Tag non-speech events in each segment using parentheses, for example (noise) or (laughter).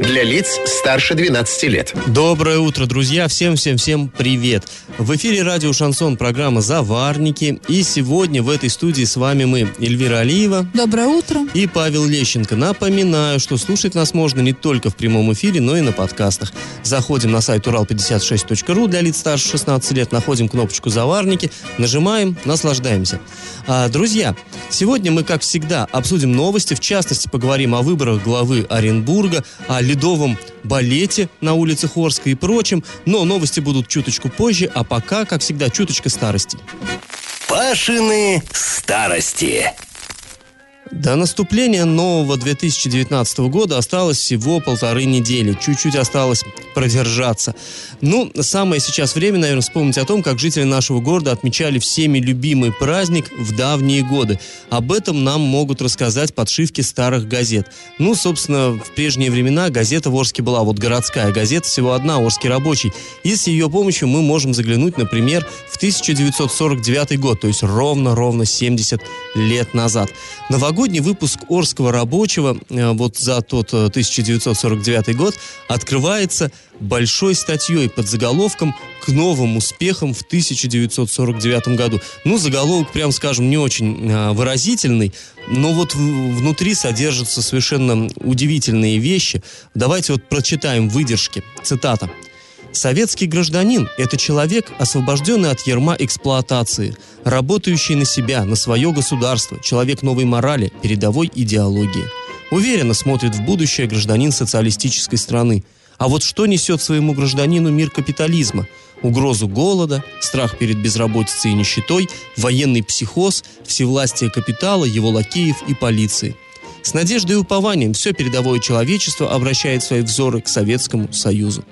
Для лиц старше 12 лет. Доброе утро, друзья! Всем-всем-всем привет! В эфире радио «Шансон» программа «Заварники». И сегодня в этой студии с вами мы, Эльвира Алиева. Доброе утро. И Павел Лещенко. Напоминаю, что слушать нас можно не только в прямом эфире, но и на подкастах. Заходим на сайт урал56.ру для лиц старше 16 лет, находим кнопочку «Заварники», нажимаем, наслаждаемся. А, друзья, сегодня мы, как всегда, обсудим новости, в частности, поговорим о выборах главы Оренбурга, о ледовом балете на улице Хорска и прочем, но новости будут чуточку позже, а пока, как всегда, чуточка старости. Пашины старости. До наступления нового 2019 года осталось всего полторы недели. Чуть-чуть осталось продержаться. Ну, самое сейчас время, наверное, вспомнить о том, как жители нашего города отмечали всеми любимый праздник в давние годы. Об этом нам могут рассказать подшивки старых газет. Ну, собственно, в прежние времена газета в Орске была вот городская газета, всего одна, Орский рабочий. И с ее помощью мы можем заглянуть, например, в 1949 год, то есть ровно-ровно 70 лет назад. Новогодний Новогодний выпуск Орского рабочего э, вот за тот 1949 э, год открывается большой статьей под заголовком «К новым успехам в 1949 году». Ну, заголовок, прям скажем, не очень э, выразительный, но вот внутри содержатся совершенно удивительные вещи. Давайте вот прочитаем выдержки. Цитата. Советский гражданин – это человек, освобожденный от ерма эксплуатации, работающий на себя, на свое государство, человек новой морали, передовой идеологии. Уверенно смотрит в будущее гражданин социалистической страны. А вот что несет своему гражданину мир капитализма? Угрозу голода, страх перед безработицей и нищетой, военный психоз, всевластие капитала, его лакеев и полиции. С надеждой и упованием все передовое человечество обращает свои взоры к Советскому Союзу.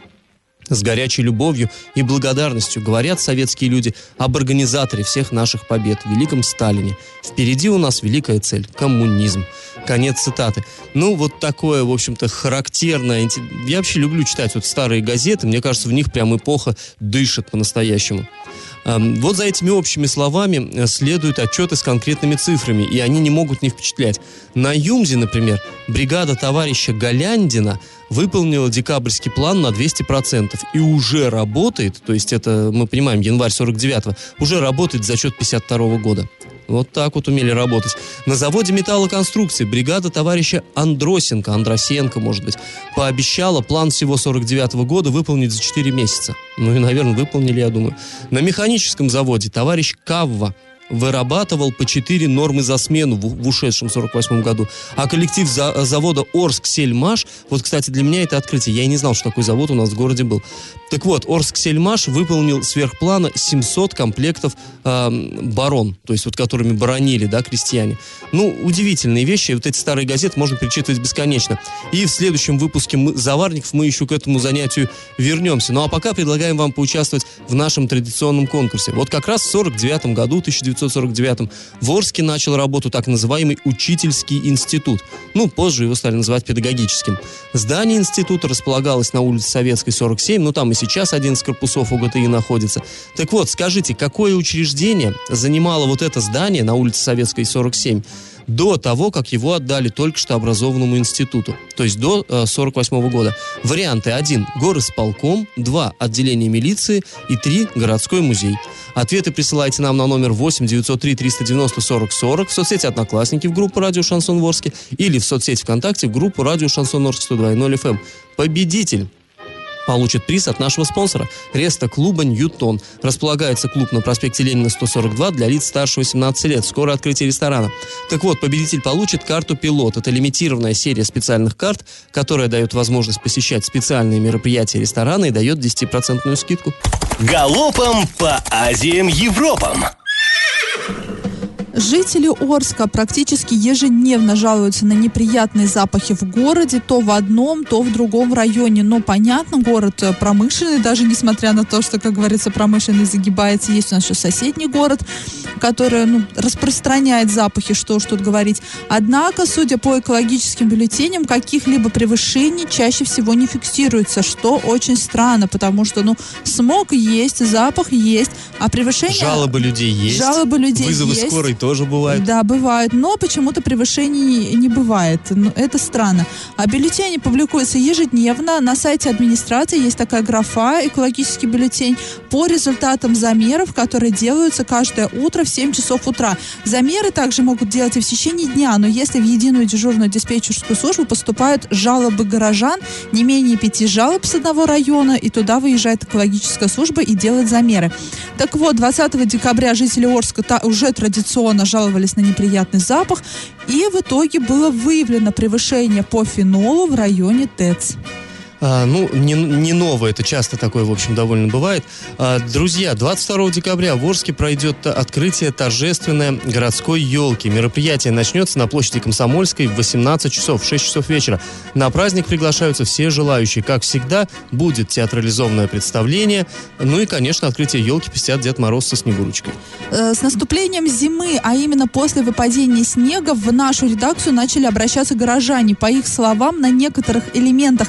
С горячей любовью и благодарностью говорят советские люди об организаторе всех наших побед, великом Сталине. Впереди у нас великая цель – коммунизм. Конец цитаты. Ну, вот такое, в общем-то, характерное. Я вообще люблю читать вот старые газеты. Мне кажется, в них прям эпоха дышит по-настоящему. Вот за этими общими словами э, следуют отчеты с конкретными цифрами, и они не могут не впечатлять. На Юмзе, например, бригада товарища Голяндина выполнила декабрьский план на 200% и уже работает, то есть это, мы понимаем, январь 49-го, уже работает за счет 52 года. Вот так вот умели работать. На заводе металлоконструкции бригада товарища Андросенко, Андросенко, может быть, пообещала план всего 49 -го года выполнить за 4 месяца. Ну и, наверное, выполнили, я думаю. На механическом заводе товарищ Кавва вырабатывал по 4 нормы за смену в, в ушедшем 48 году. А коллектив за, завода Орск-Сельмаш, вот, кстати, для меня это открытие, я и не знал, что такой завод у нас в городе был. Так вот, Орск-Сельмаш выполнил сверхплана 700 комплектов э, барон, то есть вот которыми баронили, да, крестьяне. Ну, удивительные вещи, вот эти старые газеты можно перечитывать бесконечно. И в следующем выпуске мы, «Заварников» мы еще к этому занятию вернемся. Ну, а пока предлагаем вам поучаствовать в нашем традиционном конкурсе. Вот как раз в 49 году, 19 1949 в Орске начал работу так называемый учительский институт. Ну, позже его стали называть педагогическим. Здание института располагалось на улице Советской, 47, ну там и сейчас 11 корпусов УГТИ находится. Так вот, скажите, какое учреждение занимало вот это здание на улице Советской, 47? До того, как его отдали только что образованному институту, то есть до 1948 э, года. Варианты 1. Горосполком, 2. Отделение милиции и 3. Городской музей. Ответы присылайте нам на номер 8 903 390 40 40 в соцсети «Одноклассники» в группу «Радио Шансон Ворске» или в соцсети ВКонтакте в группу «Радио Шансон Орск 102.0 FM». Победитель получит приз от нашего спонсора – Реста-клуба «Ньютон». Располагается клуб на проспекте Ленина 142 для лиц старше 18 лет. Скоро открытие ресторана. Так вот, победитель получит карту «Пилот». Это лимитированная серия специальных карт, которая дает возможность посещать специальные мероприятия ресторана и дает 10% скидку. Галопом по Азиям Европам! Жители Орска практически ежедневно жалуются на неприятные запахи в городе, то в одном, то в другом районе. Но понятно, город э, промышленный, даже несмотря на то, что, как говорится, промышленный загибается. Есть у нас еще соседний город, который ну, распространяет запахи, что уж тут говорить. Однако, судя по экологическим бюллетеням, каких-либо превышений чаще всего не фиксируется, что очень странно, потому что, ну, смог есть, запах есть, а превышение... Жалобы людей есть. Жалобы людей Вызовы есть. скорой тоже бывают. Да, бывают, но почему-то превышений не бывает. Ну, это странно. А бюллетени публикуются ежедневно. На сайте администрации есть такая графа «Экологический бюллетень» по результатам замеров, которые делаются каждое утро в 7 часов утра. Замеры также могут делать и в течение дня, но если в единую дежурную диспетчерскую службу поступают жалобы горожан, не менее пяти жалоб с одного района, и туда выезжает экологическая служба и делает замеры. Так вот, 20 декабря жители Орска та- уже традиционно жаловались на неприятный запах, и в итоге было выявлено превышение по фенолу в районе ТЭЦ. А, ну, не, не новое, это часто такое, в общем, довольно бывает. А, друзья, 22 декабря в Орске пройдет открытие торжественной городской елки. Мероприятие начнется на площади Комсомольской в 18 часов, в 6 часов вечера. На праздник приглашаются все желающие. Как всегда, будет театрализованное представление. Ну и, конечно, открытие елки посетят Дед Мороз со Снегурочкой. Э, С наступлением зимы, а именно после выпадения снега, в нашу редакцию начали обращаться горожане. По их словам, на некоторых элементах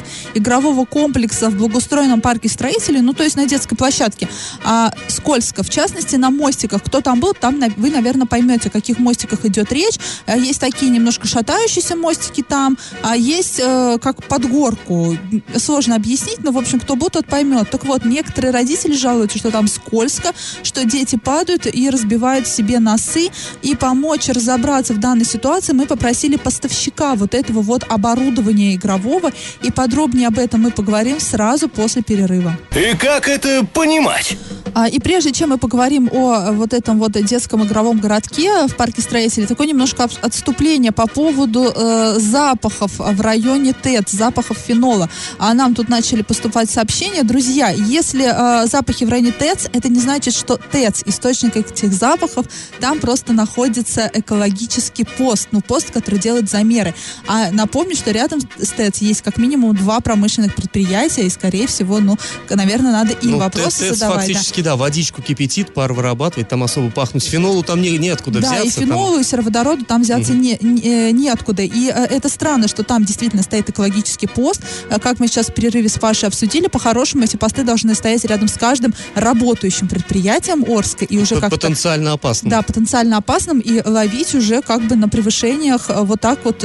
игрового комплекса в благоустроенном парке строителей, ну то есть на детской площадке, а, скользко. В частности, на мостиках. Кто там был, там вы, наверное, поймете, о каких мостиках идет речь. А, Есть такие немножко шатающиеся мостики там, а есть э, как под горку. Сложно объяснить, но, в общем, кто был, тот поймет. Так вот, некоторые родители жалуются, что там скользко, что дети падают и разбивают себе носы. И помочь разобраться в данной ситуации мы попросили поставщика вот этого вот оборудования игрового. И подробнее об этом мы поговорим сразу после перерыва. И как это понимать? А, И прежде чем мы поговорим о э, вот этом вот детском игровом городке в парке строителей, такое немножко от- отступление по поводу э, запахов в районе ТЭЦ, запахов фенола. А нам тут начали поступать сообщения. Друзья, если э, запахи в районе ТЭЦ, это не значит, что ТЭЦ, источник этих запахов, там просто находится экологический пост, ну пост, который делает замеры. А напомню, что рядом с ТЭЦ есть как минимум два промышленных предприятия, и скорее всего, ну, наверное, надо им ну, вопросы ТЭЦ задавать. да. фактически, да. водичку кипятит, пар вырабатывает, там особо пахнуть. Фенолу там не, неоткуда Да, взяться. и там- фенолу, и сероводороду там взяться не, не- э, неоткуда. И э, это странно, что там действительно стоит экологический пост. Э, Как мы сейчас в перерыве с Пашей обсудили, по-хорошему эти посты должны стоять рядом с каждым работающим предприятием Орска. И уже как Потенциально опасно. да, потенциально опасным и ловить уже как бы на превышениях э, вот так вот.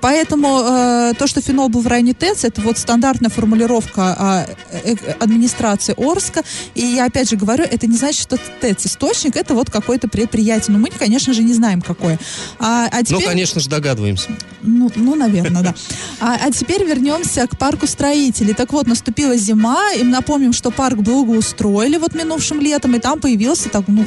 Поэтому э, то, что фенол был в районе ТЭЦ, это вот стандартная формулировка э, э, администрации Орска. И я опять же говорю, это не значит, что ТЭЦ источник, это вот какое-то предприятие. Но мы, конечно же, не знаем, какое. А, а Ну, теперь... конечно же, догадываемся. Ну, ну, наверное, да. А, а теперь вернемся к парку строителей. Так вот, наступила зима, и напомним, что парк благоустроили вот минувшим летом, и там появился так, ну,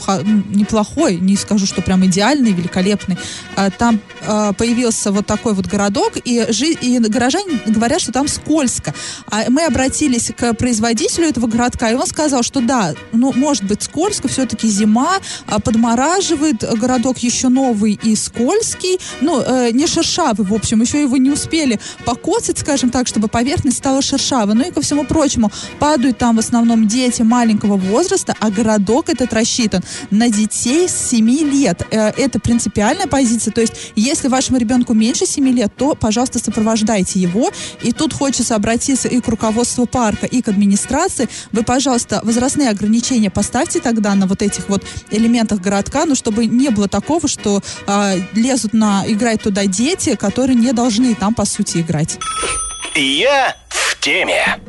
неплохой, не скажу, что прям идеальный, великолепный. А, Там а, появился вот такой вот городок, и, жи- и горожане говорят, что там скользко. А мы обратились к производителю этого городка, и он сказал, что да, ну, может быть скользко, все-таки зима, а, подмораживает, городок еще новый и скользкий, ну, э, не шершавый, в общем, еще его не успели покоцать, скажем так, чтобы поверхность стала шершавой. Ну и ко всему прочему, падают там в основном дети маленького возраста, а городок этот рассчитан на детей с 7 лет. Э, Это принципиальная позиция, то есть если вашему ребенку меньше 7 лет, то, пожалуйста, сопровождайте его. И тут хочется обратиться и к руководству парка, и к администрации. Вы, пожалуйста, возрастные ограничения поставьте тогда на вот этих вот элементах городка, ну, чтобы не было такого, что а, лезут на играть туда дети, которые не должны там, по сути, играть. Я в теме.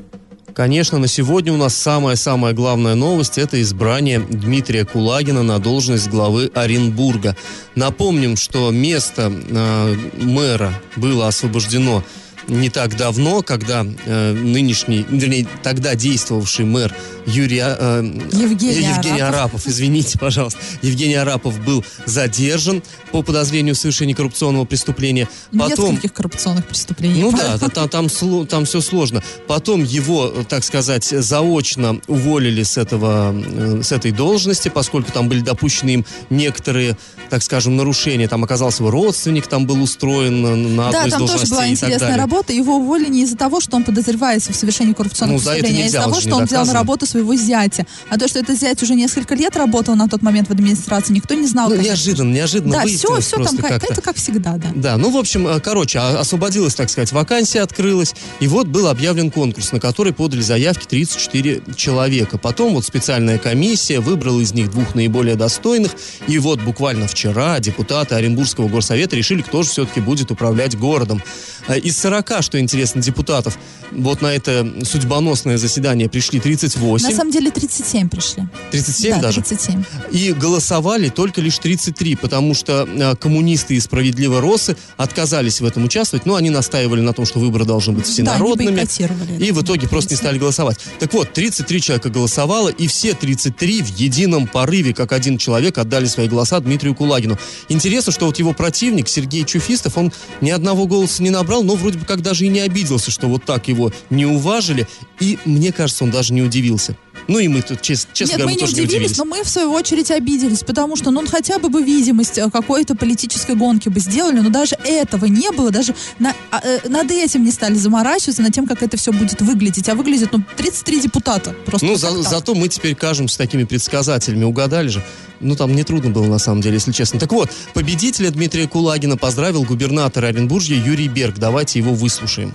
Конечно, на сегодня у нас самая-самая главная новость – это избрание Дмитрия Кулагина на должность главы Оренбурга. Напомним, что место э, мэра было освобождено не так давно, когда э, нынешний, вернее, тогда действовавший мэр Юрий, э, Евгений Евгений Арапов. Арапов, извините, пожалуйста, Евгений Арапов был задержан по подозрению в совершении коррупционного преступления. Потом, Нескольких коррупционных преступлений. ну да, (laughs) та- та- там, сло- там все сложно. Потом его, так сказать, заочно уволили с, этого, э, с этой должности, поскольку там были допущены им некоторые, так скажем, нарушения. Там оказался его родственник, там был устроен на- одной Да, из там должностей и так далее. работа. Его уволили не из-за того, что он подозревается в совершении коррупционного Ну, преступления, а из-за того, что он взял на работу своего зятя. А то, что этот зять уже несколько лет работал на тот момент в администрации, никто не знал. Ну, конечно. неожиданно, неожиданно Да, все, все там, как, как-то. это как всегда, да. Да, ну, в общем, э, короче, а- освободилась, так сказать, вакансия открылась, и вот был объявлен конкурс, на который подали заявки 34 человека. Потом вот специальная комиссия выбрала из них двух наиболее достойных, и вот буквально вчера депутаты Оренбургского горсовета решили, кто же все-таки будет управлять городом. Э, Из 40, что интересно, депутатов вот на это судьбоносное заседание пришли 38, На самом деле 37 пришли. 37 да, даже. 37. И голосовали только лишь 33, потому что э, коммунисты из «Справедливой Росы» отказались в этом участвовать, но они настаивали на том, что выборы должны быть Да, всенародными. бойкотировали. и в итоге просто не стали голосовать. Так вот, 33 человека голосовало, и все 33 в едином порыве, как один человек, отдали свои голоса Дмитрию Кулагину. Интересно, что вот его противник, Сергей Чуфистов, он ни одного голоса не набрал, но вроде бы как даже и не обиделся, что вот так его не уважили. И мне кажется, он даже не удивился. Ну и мы тут, чес- честно Нет, говоря, мы не тоже удивились, не удивились. но мы в свою очередь обиделись, потому что, ну, он хотя бы бы видимость э, какой-то политической гонки бы сделали, но даже этого не было, даже на- а, э, над этим не стали заморачиваться, над тем, как это все будет выглядеть. А выглядит, ну, 33 депутата. Просто Ну, за- зато мы теперь кажемся такими предсказателями. Угадали же. Ну, там нетрудно было, на самом деле, если честно. Так вот, победителя Дмитрия Кулагина поздравил губернатор Оренбуржья Юрий Берг. Давайте его выслушаем.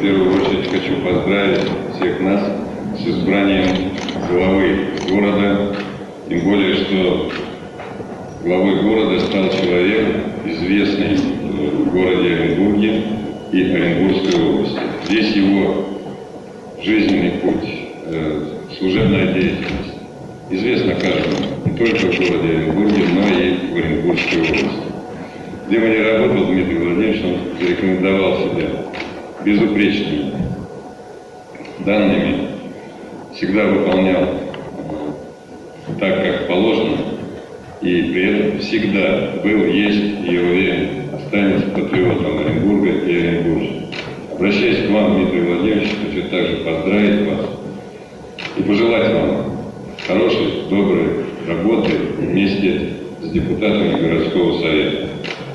Первую очередь хочу поздравить всех нас с избранием главы города. Тем более, что главой города стал человек, известный э, в городе Оренбурге и Оренбургской области. Здесь его жизненный путь, э, служебная деятельность известна каждому, не только в городе Оренбурге, но и в Оренбургской области. Где бы ни работал Дмитрий Владимирович, он зарекомендовал себя безупречными данными, всегда выполнял э, так, как положено, и при этом всегда был, есть и, уверен, останется патриотом Оренбурга и Оренбуржья. Обращаясь к вам, Дмитрий Владимирович, хочу также поздравить вас и пожелать вам хорошей, доброй работы вместе с депутатами городского совета.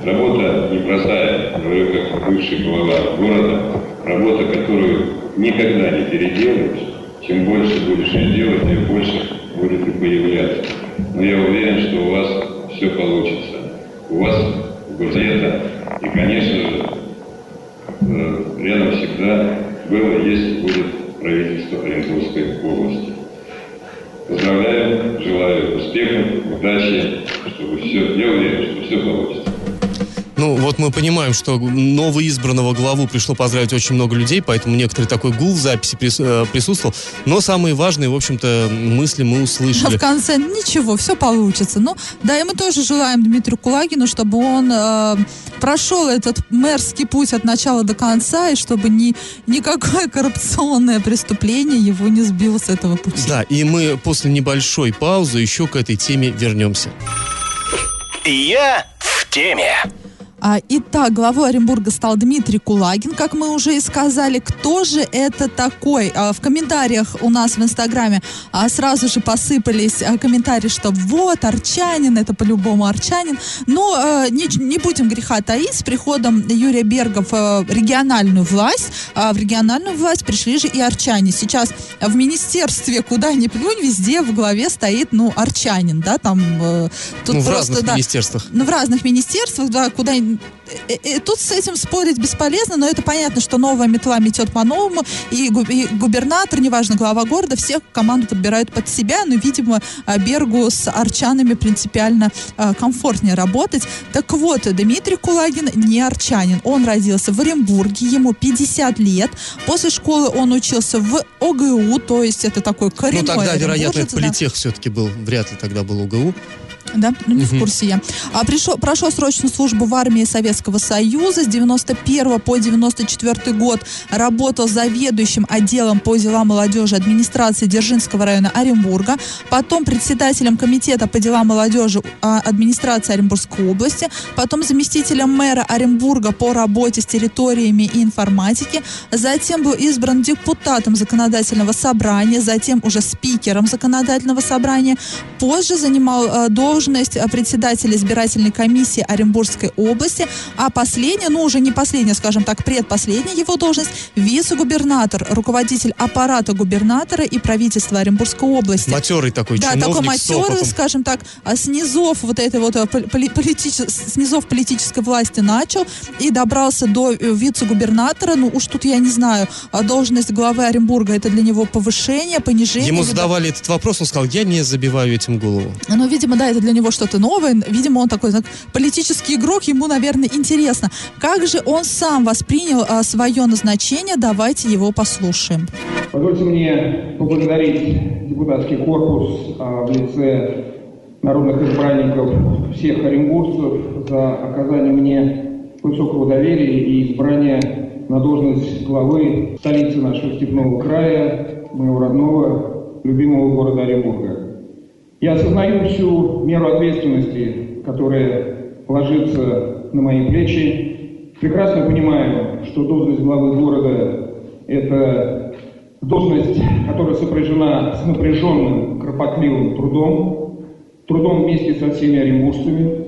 Работа непростая, говорю как бывший глава города, работа, которую никогда не переделаешь. Чем больше будешь ее делать, тем больше будет и появляться. Но я уверен, что у вас все получится. У вас горсовета и, конечно же, э, рядом всегда было, есть, будет правительство Оренбургской области. Поздравляю, желаю успехов, удачи, чтобы все, я уверен, что все получится. Ну, вот мы понимаем, что новоизбранного главу пришло поздравить очень много людей, поэтому некоторый такой гул в записи прис- э, присутствовал. Но самые важные, в общем-то, мысли мы услышали. в конце ничего, все получится. Ну, да, и мы тоже желаем Дмитрию Кулагину, чтобы он э, прошел этот мэрский путь от начала до конца, и чтобы ни, никакое коррупционное преступление его не сбило с этого пути. Да, и мы после небольшой паузы еще к этой теме вернемся. Я в теме. А, итак, главой Оренбурга стал Дмитрий Кулагин, как мы уже и сказали. Кто же это такой? А, в комментариях у нас в Инстаграме а, сразу же посыпались комментарии, что вот, Арчанин, это по-любому Арчанин. Но не, не будем греха таить, с приходом Юрия Берга в региональную власть, в региональную власть пришли же и арчане. Сейчас в министерстве, куда ни плюнь, везде в главе стоит, ну, арчанин, да, там... э, тут ну, в просто, разных да, министерствах. ну, в разных министерствах, да, куда... э, э, э, Тут с этим спорить бесполезно, но это понятно, что новая метла метет по-новому, и, гу- и губернатор, неважно, глава города, всех команду подбирают под себя, но, видимо, а, Бергу с арчанами принципиально а, комфортнее работать. Так вот, Дмитрий Кулагин не арчанин. Он родился в Оренбурге, ему 50 лет. После школы он учился в ОГУ, то есть это такой коренной Ну, тогда, вероятно, оренбуржец, да. политех все-таки был. Вряд ли тогда был УГУ. Да? Ну, не в курсе я. А пришел, прошел срочную службу в армии Советского Союза с 91 по 94 год. Работал заведующим отделом по делам молодежи администрации Дзержинского района Оренбурга. Потом председателем комитета по делам молодежи а, администрации Оренбургской области. Потом заместителем мэра Оренбурга по работе с территориями и информатики. Затем был избран депутатом законодательного собрания. Затем уже спикером законодательного собрания. Позже занимал э, должность э, председателя избирательной комиссии Оренбургской области, а последняя, ну уже не последняя, скажем так, предпоследняя его должность, вице-губернатор, руководитель аппарата губернатора и правительства Оренбургской области. Матерый такой Да, чиновник такой с матерый, скажем так, а с низов вот этой вот э, поли- политичес- с низов политической власти начал и добрался до э, вице-губернатора. Ну уж тут я не знаю, а должность главы Оренбурга это для него повышение, понижение. Ему задавали этот вопрос, он сказал, я не забиваю этим голову. ну, видимо, да, это для него что-то новое. Видимо, он такой, знак, политический игрок, ему, наверное, интересно. Как же он сам воспринял а, свое назначение? Давайте его послушаем. Позвольте мне поблагодарить депутатский корпус а, в лице народных избранников всех оренбуржцев за оказание мне высокого доверия и избрание на должность главы столицы нашего степного края, моего родного, любимого города Оренбурга. Я осознаю всю меру ответственности, которая ложится на мои плечи. Прекрасно понимаю, что должность главы города – это должность, которая сопряжена с напряженным, кропотливым трудом, трудом вместе со всеми оренбуржцами,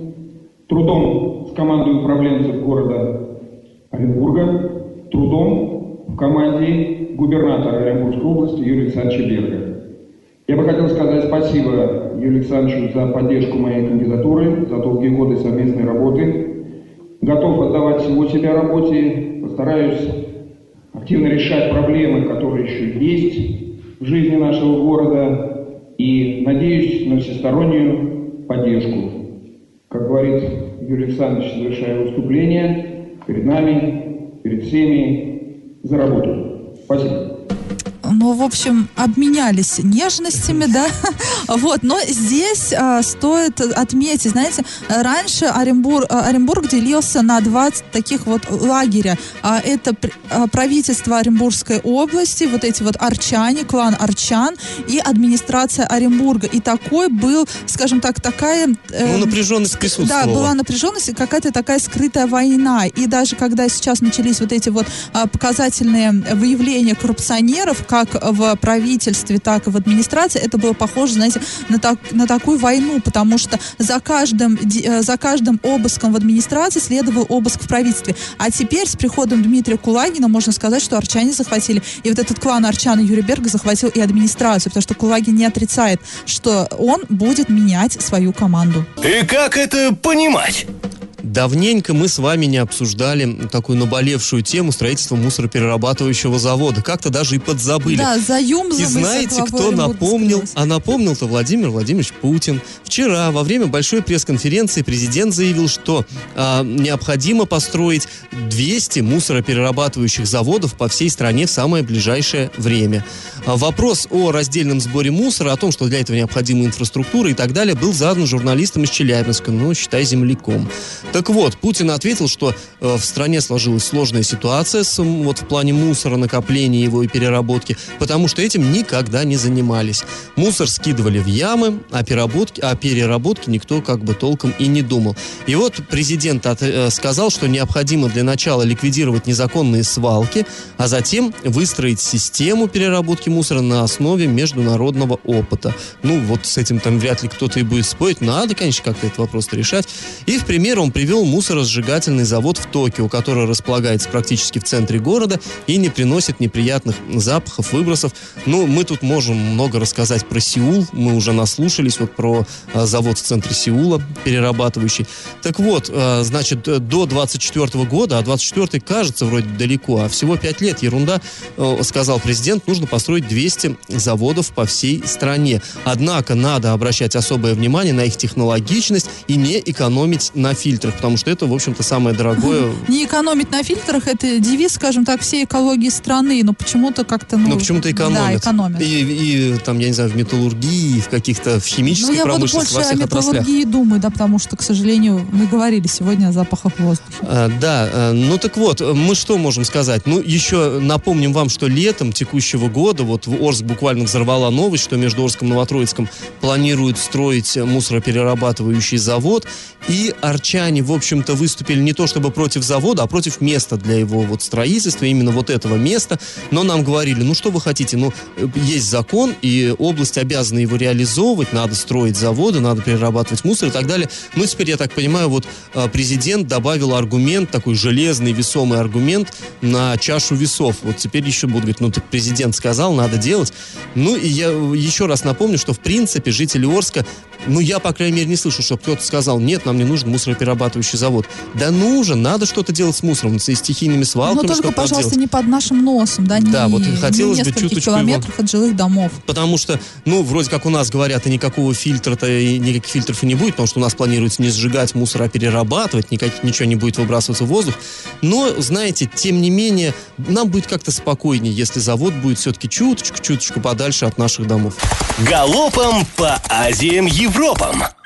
трудом с командой управленцев города Оренбурга, трудом в команде губернатора Оренбургской области Юрия Александровича Берга. Я бы хотел сказать спасибо Юрию Александровичу за поддержку моей кандидатуры, за долгие годы совместной работы. Готов отдавать всего себя работе, постараюсь активно решать проблемы, которые еще есть в жизни нашего города и надеюсь на всестороннюю поддержку. Как говорит Юрий Александрович, завершая выступление, перед нами, перед всеми за работу. Спасибо. Ну, в общем, обменялись нежностями, да. (laughs) Вот, но здесь а, стоит отметить, знаете, раньше Оренбург, а, Оренбург делился на 20 таких вот лагеря. А, это а, правительство Оренбургской области, вот эти вот арчане, клан арчан и администрация Оренбурга. И такой был, скажем так, такая... э, Ну, напряженность присутствовала. да, была напряженность и какая-то такая скрытая война. И даже когда сейчас начались вот эти вот а, показательные выявления коррупционеров, как в правительстве, так и в администрации, это было похоже, знаете, на, так, на такую войну, потому что за каждым, э, за каждым обыском в администрации следовал обыск в правительстве. А теперь с приходом Дмитрия Кулагина можно сказать, что арчане захватили. И вот этот клан Арчана Юрия Берга захватил и администрацию, потому что Кулагин не отрицает, что он будет менять свою команду. И как это понимать? Давненько мы с вами не обсуждали такую наболевшую тему строительства мусороперерабатывающего завода. Как-то даже и подзабыли. Да, за Юмзом И знаете, кто напомнил? А напомнил-то Владимир Владимирович Путин. Вчера во время большой пресс-конференции президент заявил, что а, необходимо построить 200 мусороперерабатывающих заводов по всей стране в самое ближайшее время. А, вопрос о раздельном сборе мусора, о том, что для этого необходима инфраструктура и так далее, был задан журналистом из Челябинска, ну, считай, земляком. Так вот, Путин ответил, что э, в стране сложилась сложная ситуация с, вот, в плане мусора, накопления его и переработки, потому что этим никогда не занимались. Мусор скидывали в ямы, а, переработки, о переработке никто как бы толком и не думал. И вот президент от- э, сказал, что необходимо для начала ликвидировать незаконные свалки, а затем выстроить систему переработки мусора на основе международного опыта. Ну, вот с этим там вряд ли кто-то и будет спорить. Надо, конечно, как-то этот вопрос решать. И в пример он привел мусоросжигательный завод в Токио, который располагается практически в центре города и не приносит неприятных запахов, выбросов. Ну, мы тут можем много рассказать про Сеул. Мы уже наслушались вот про а, завод в центре Сеула, перерабатывающий. Так вот, а, значит, до 24 года, а 24 кажется вроде далеко, а всего 5 лет, ерунда, э, сказал президент, нужно построить 200 заводов по всей стране. Однако надо обращать особое внимание на их технологичность и не экономить на фильтрах. Фильтрах, потому что это, в общем-то, самое дорогое. (laughs) Не экономить на фильтрах, это девиз, скажем так, всей экологии страны, но почему-то как-то, ну... Но почему-то экономят. Да, экономят. И, и там, я не знаю, в металлургии, в каких-то в Ну, химической я промышленности, больше во о всех отраслях. металлургии думаю, да, потому что, к сожалению, мы говорили сегодня о запахах воздуха. А, Да, а, ну так вот, мы что можем сказать? Ну, еще напомним вам, что летом текущего года, вот в Орск буквально взорвала новость, что между Орском и Новотроицком планируют строить мусороперерабатывающий завод, и арчане, в общем-то, выступили не то чтобы против завода, а против места для его вот строительства, именно вот этого места, но нам говорили, ну что вы хотите, ну, э, есть закон, и область обязана его реализовывать, надо строить заводы, надо перерабатывать мусор и так далее. Ну, теперь, я так понимаю, вот а, президент добавил аргумент, такой железный, весомый аргумент на чашу весов. Вот теперь еще будут говорить, ну, так президент сказал, надо делать. Ну, и я еще раз напомню, что, в принципе, жители Орска, ну, я, по крайней мере, не слышу, чтобы кто-то сказал, нет, нам не нужен мусороперерабатывающий завод. Да нужен, надо что-то делать с мусором, с стихийными Но свалками, только, что-то надо пожалуйста, делать. не под нашим носом, да, не, Да, вот не хотелось в бы чуточку его- километрах от жилых домов. Потому что, ну, вроде как у нас говорят, и никакого фильтра-то, и никаких фильтров и не будет, потому что у нас планируется не сжигать мусор, а перерабатывать, никак, ничего не будет выбрасываться в воздух. Но, знаете, тем не менее, нам будет как-то спокойнее, если завод будет все-таки чуточку-чуточку подальше от наших домов. Галопом по Азиям Европам.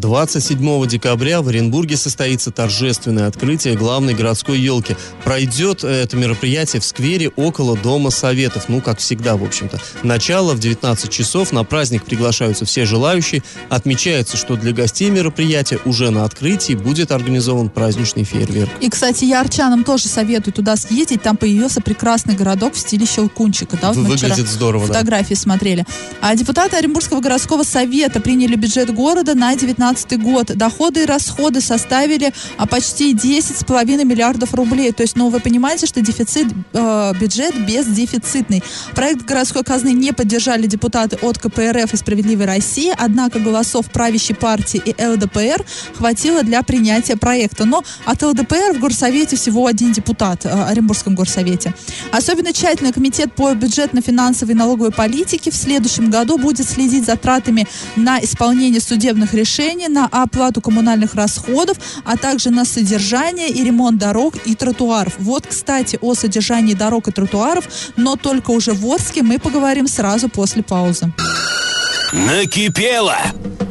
27 декабря в Оренбурге состоится торжественное открытие главной городской елки. Пройдет это мероприятие в сквере около Дома Советов. Ну, как всегда, в общем-то. Начало в 19 часов. На праздник приглашаются все желающие. Отмечается, что для гостей мероприятия уже на открытии будет организован праздничный фейерверк. И, кстати, я арчанам тоже советую туда съездить. Там появился прекрасный городок в стиле Щелкунчика. Да, вот Выглядит здорово, да. фотографии смотрели. А депутаты Оренбургского городского совета приняли бюджет города на 2019 год. Доходы и расходы составили а, почти 10,5 миллиардов рублей. То есть, ну, вы понимаете, что дефицит, э, бюджет бездефицитный. Проект городской казны не поддержали депутаты от КПРФ и «Справедливой России», однако голосов правящей партии и ЛДПР хватило для принятия проекта. Но от ЛДПР в горсовете всего один депутат, э, Оренбургском горсовете. Особенно тщательно комитет по бюджетно-финансовой и налоговой политике в следующем году будет следить за тратами на исполнение судебных решений, на оплату коммунальных расходов, а также на содержание и ремонт дорог и тротуаров. Вот, кстати, о содержании дорог и тротуаров, но только уже в Орске мы поговорим сразу после паузы. Накипело!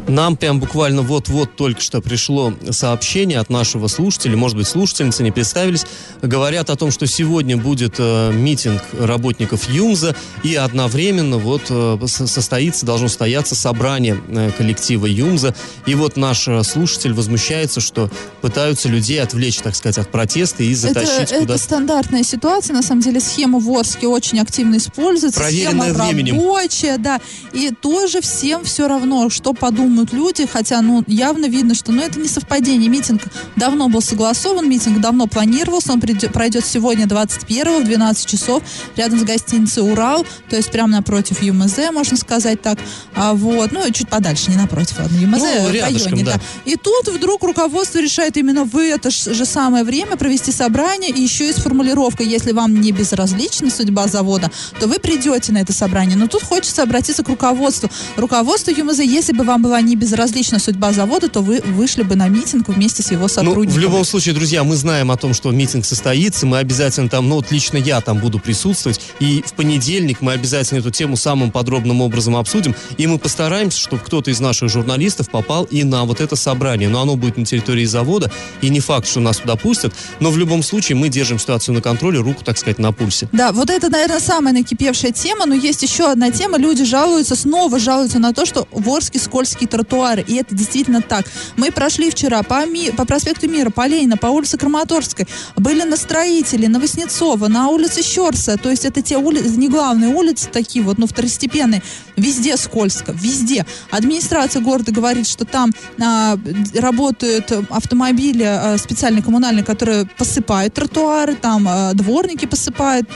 Нам прям буквально вот-вот только что пришло сообщение от нашего слушателя, может быть, слушательницы не представились, говорят о том, что сегодня будет э, митинг работников ЮМЗа, и одновременно вот э, со- состоится, должно состояться собрание э, коллектива ЮМЗа, и вот наш э, слушатель возмущается, что пытаются людей отвлечь, так сказать, от протеста и затащить это, куда-то. это стандартная ситуация, на самом деле схема в Орске очень активно используется, Проверенная схема временем. рабочая, да, и тоже всем все равно, что подумают люди, хотя, ну, явно видно, что, ну, это не совпадение, митинг давно был согласован, митинг давно планировался, он пройдет сегодня 21 в 12 часов рядом с гостиницей «Урал», то есть прямо напротив ЮМЗ, можно сказать так, а вот, ну, чуть подальше, не напротив, ладно, ЮМЗ, Ну, в рядышком, районе, да. да. И тут вдруг руководство решает именно в это же самое время провести собрание, и еще и с формулировкой, если вам не безразлична судьба завода, то вы придете на это собрание. Но тут хочется обратиться к руководству. Руководство ЮМЗ, если бы вам была не безразлична судьба завода, то вы вышли бы на митинг вместе с его Ну, сотрудниками. в любом случае, друзья, мы знаем о том, что митинг состоится, мы обязательно там, ну вот лично я там буду присутствовать, и в понедельник мы обязательно эту тему самым подробным образом обсудим, и мы постараемся, чтобы кто-то из наших журналистов попал и на вот это собрание, но оно будет на территории завода, и не факт, что нас туда пустят, но в любом случае мы держим ситуацию на контроле, руку, так сказать, на пульсе. Да, вот это, наверное, самая накипевшая тема, но есть еще одна тема. Люди жалуются, снова жалуются на то, что в Орске скользкие тротуары. И это действительно так. Мы прошли вчера по, Ми- по проспекту Мира, по Ленина, по улице Краматорской. Были на Строителе, на Воснецова, на улице Щерса. То есть это те улицы, не главные улицы такие вот, ну, второстепенные. Везде скользко, везде. Администрация города говорит, что там а, работают автомобили а, специальные коммунальные, которые посыпают тротуары, там а, дворники посыпают.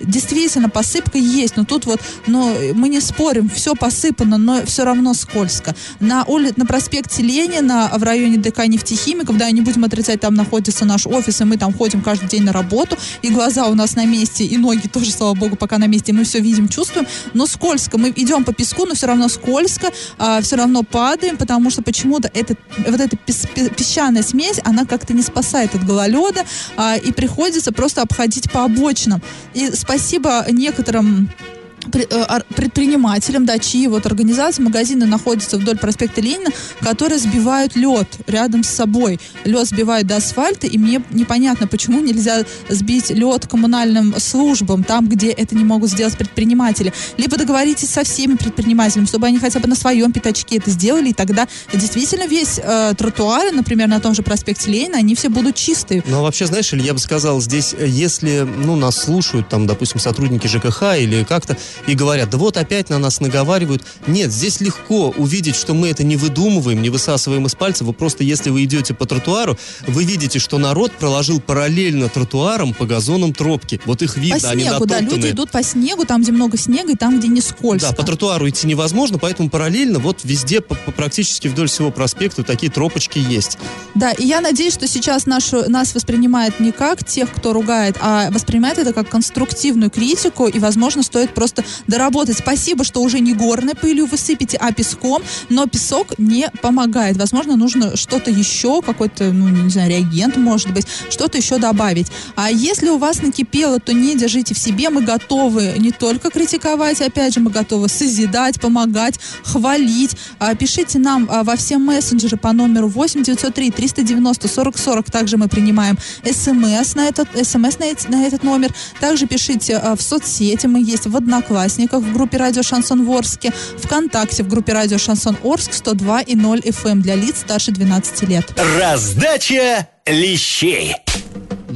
Действительно, посыпка есть, но тут вот, ну, мы не спорим, все посыпано, но все равно скользко. на, ули... на проспекте Ленина в районе ДК нефтехимиков, да, не будем отрицать, там находится наш офис, и мы там ходим каждый день на работу, и глаза у нас на месте, и ноги тоже, слава богу, пока на месте, мы все видим, чувствуем, но скользко. Мы идем по песку, но все равно скользко, а, все равно падаем, потому что почему-то этот, вот эта песчаная смесь, она как-то не спасает от гололеда, а, и приходится просто обходить по обочинам. И спасибо некоторым Э, предпринимателям, да, чьи вот организации, магазины находятся вдоль проспекта Ленина, которые сбивают лед рядом с собой. Лед сбивают до асфальта, и мне непонятно, почему нельзя сбить лед коммунальным службам, там, где это не могут сделать предприниматели. Либо договоритесь со всеми предпринимателями, чтобы они хотя бы на своем пятачке это сделали, и тогда действительно весь э, тротуар, например, на том же проспекте Ленина, они все будут чистые. Ну, а вообще, знаешь, или я бы сказал, здесь, э, если, ну, нас слушают, там, допустим, сотрудники ЖКХ или как-то, и говорят, да вот опять на нас наговаривают. Нет, здесь легко увидеть, что мы это не выдумываем, не высасываем из пальца. Вы просто, если вы идете по тротуару, вы видите, что народ проложил параллельно тротуарам по газонам тропки. Вот их видно, по они снегу, да, люди идут по снегу, там, где много снега, и там, где не скользко. Да, по тротуару идти невозможно, поэтому параллельно вот везде, по, по, практически вдоль всего проспекта такие тропочки есть. Да, и я надеюсь, что сейчас нашу, нас воспринимают не как тех, кто ругает, а воспринимает это как конструктивную критику, и, возможно, стоит просто доработать. Спасибо, что уже не горной пылью вы сыпете, а песком, но песок не помогает. Возможно, нужно что-то еще, какой-то, ну, не знаю, реагент, может быть, что-то еще добавить. А если у вас накипело, то не держите в себе. Мы готовы не только критиковать, опять же, мы готовы созидать, помогать, хвалить. А, пишите нам а, во все мессенджеры по номеру 8 903 390 40 40. Также мы принимаем смс на этот, смс на, на этот номер. Также пишите а, в соцсети. Мы есть в Одноклассниках Одноклассниках в группе Радио Шансон в Орске, ВКонтакте в группе Радио Шансон Орск 102 и 0 FM эм для лиц старше 12 лет. Раздача лещей.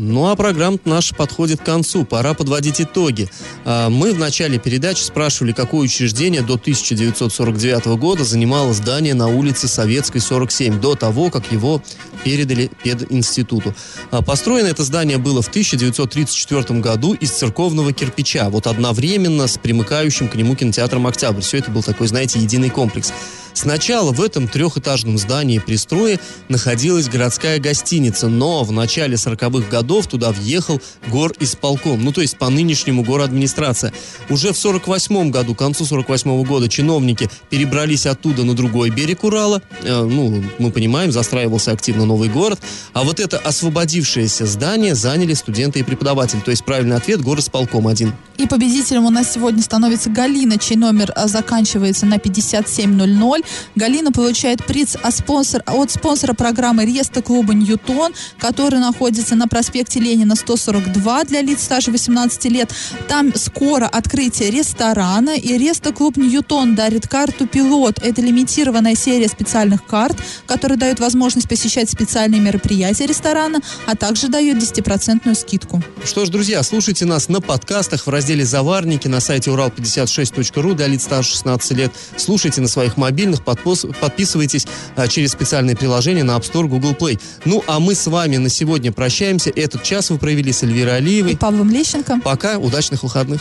Ну а программа наша подходит к концу. Пора подводить итоги. А, мы в начале передачи спрашивали, какое учреждение до 1949 года занимало здание на улице Советской, 47, до того, как его передали пединституту. А, построено это здание было в 1934 году из церковного кирпича, вот одновременно с примыкающим к нему кинотеатром «Октябрь». Все это был такой, знаете, единый комплекс. Сначала в этом трехэтажном здании пристрое находилась городская гостиница, но в начале 40-х годов туда въехал гор исполком, ну то есть по нынешнему администрация. Уже в 48 году, к концу 48 -го года чиновники перебрались оттуда на другой берег Урала, э, ну мы понимаем, застраивался активно новый город, а вот это освободившееся здание заняли студенты и преподаватели, то есть правильный ответ город исполком один. И победителем у нас сегодня становится Галина, чей номер а, заканчивается на 5700. Галина получает приз от, спонсор, от спонсора программы Реста клуба «Ньютон», который находится на проспекте Ленина 142 для лиц старше 18 лет. Там скоро открытие ресторана, и Реста клуб «Ньютон» дарит карту «Пилот». Это лимитированная серия специальных карт, которые дают возможность посещать специальные мероприятия ресторана, а также дают 10% скидку. Что ж, друзья, слушайте нас на подкастах в разделе «Заварники» на сайте урал56.ру для лиц старше 16 лет. Слушайте на своих мобильных, подписывайтесь а, через специальное приложение на App Store, Google Play. Ну, а мы с вами на сегодня прощаемся. Этот час вы провели с Эльвирой Алиевой. И Павлом Лещенко. Пока, удачных выходных.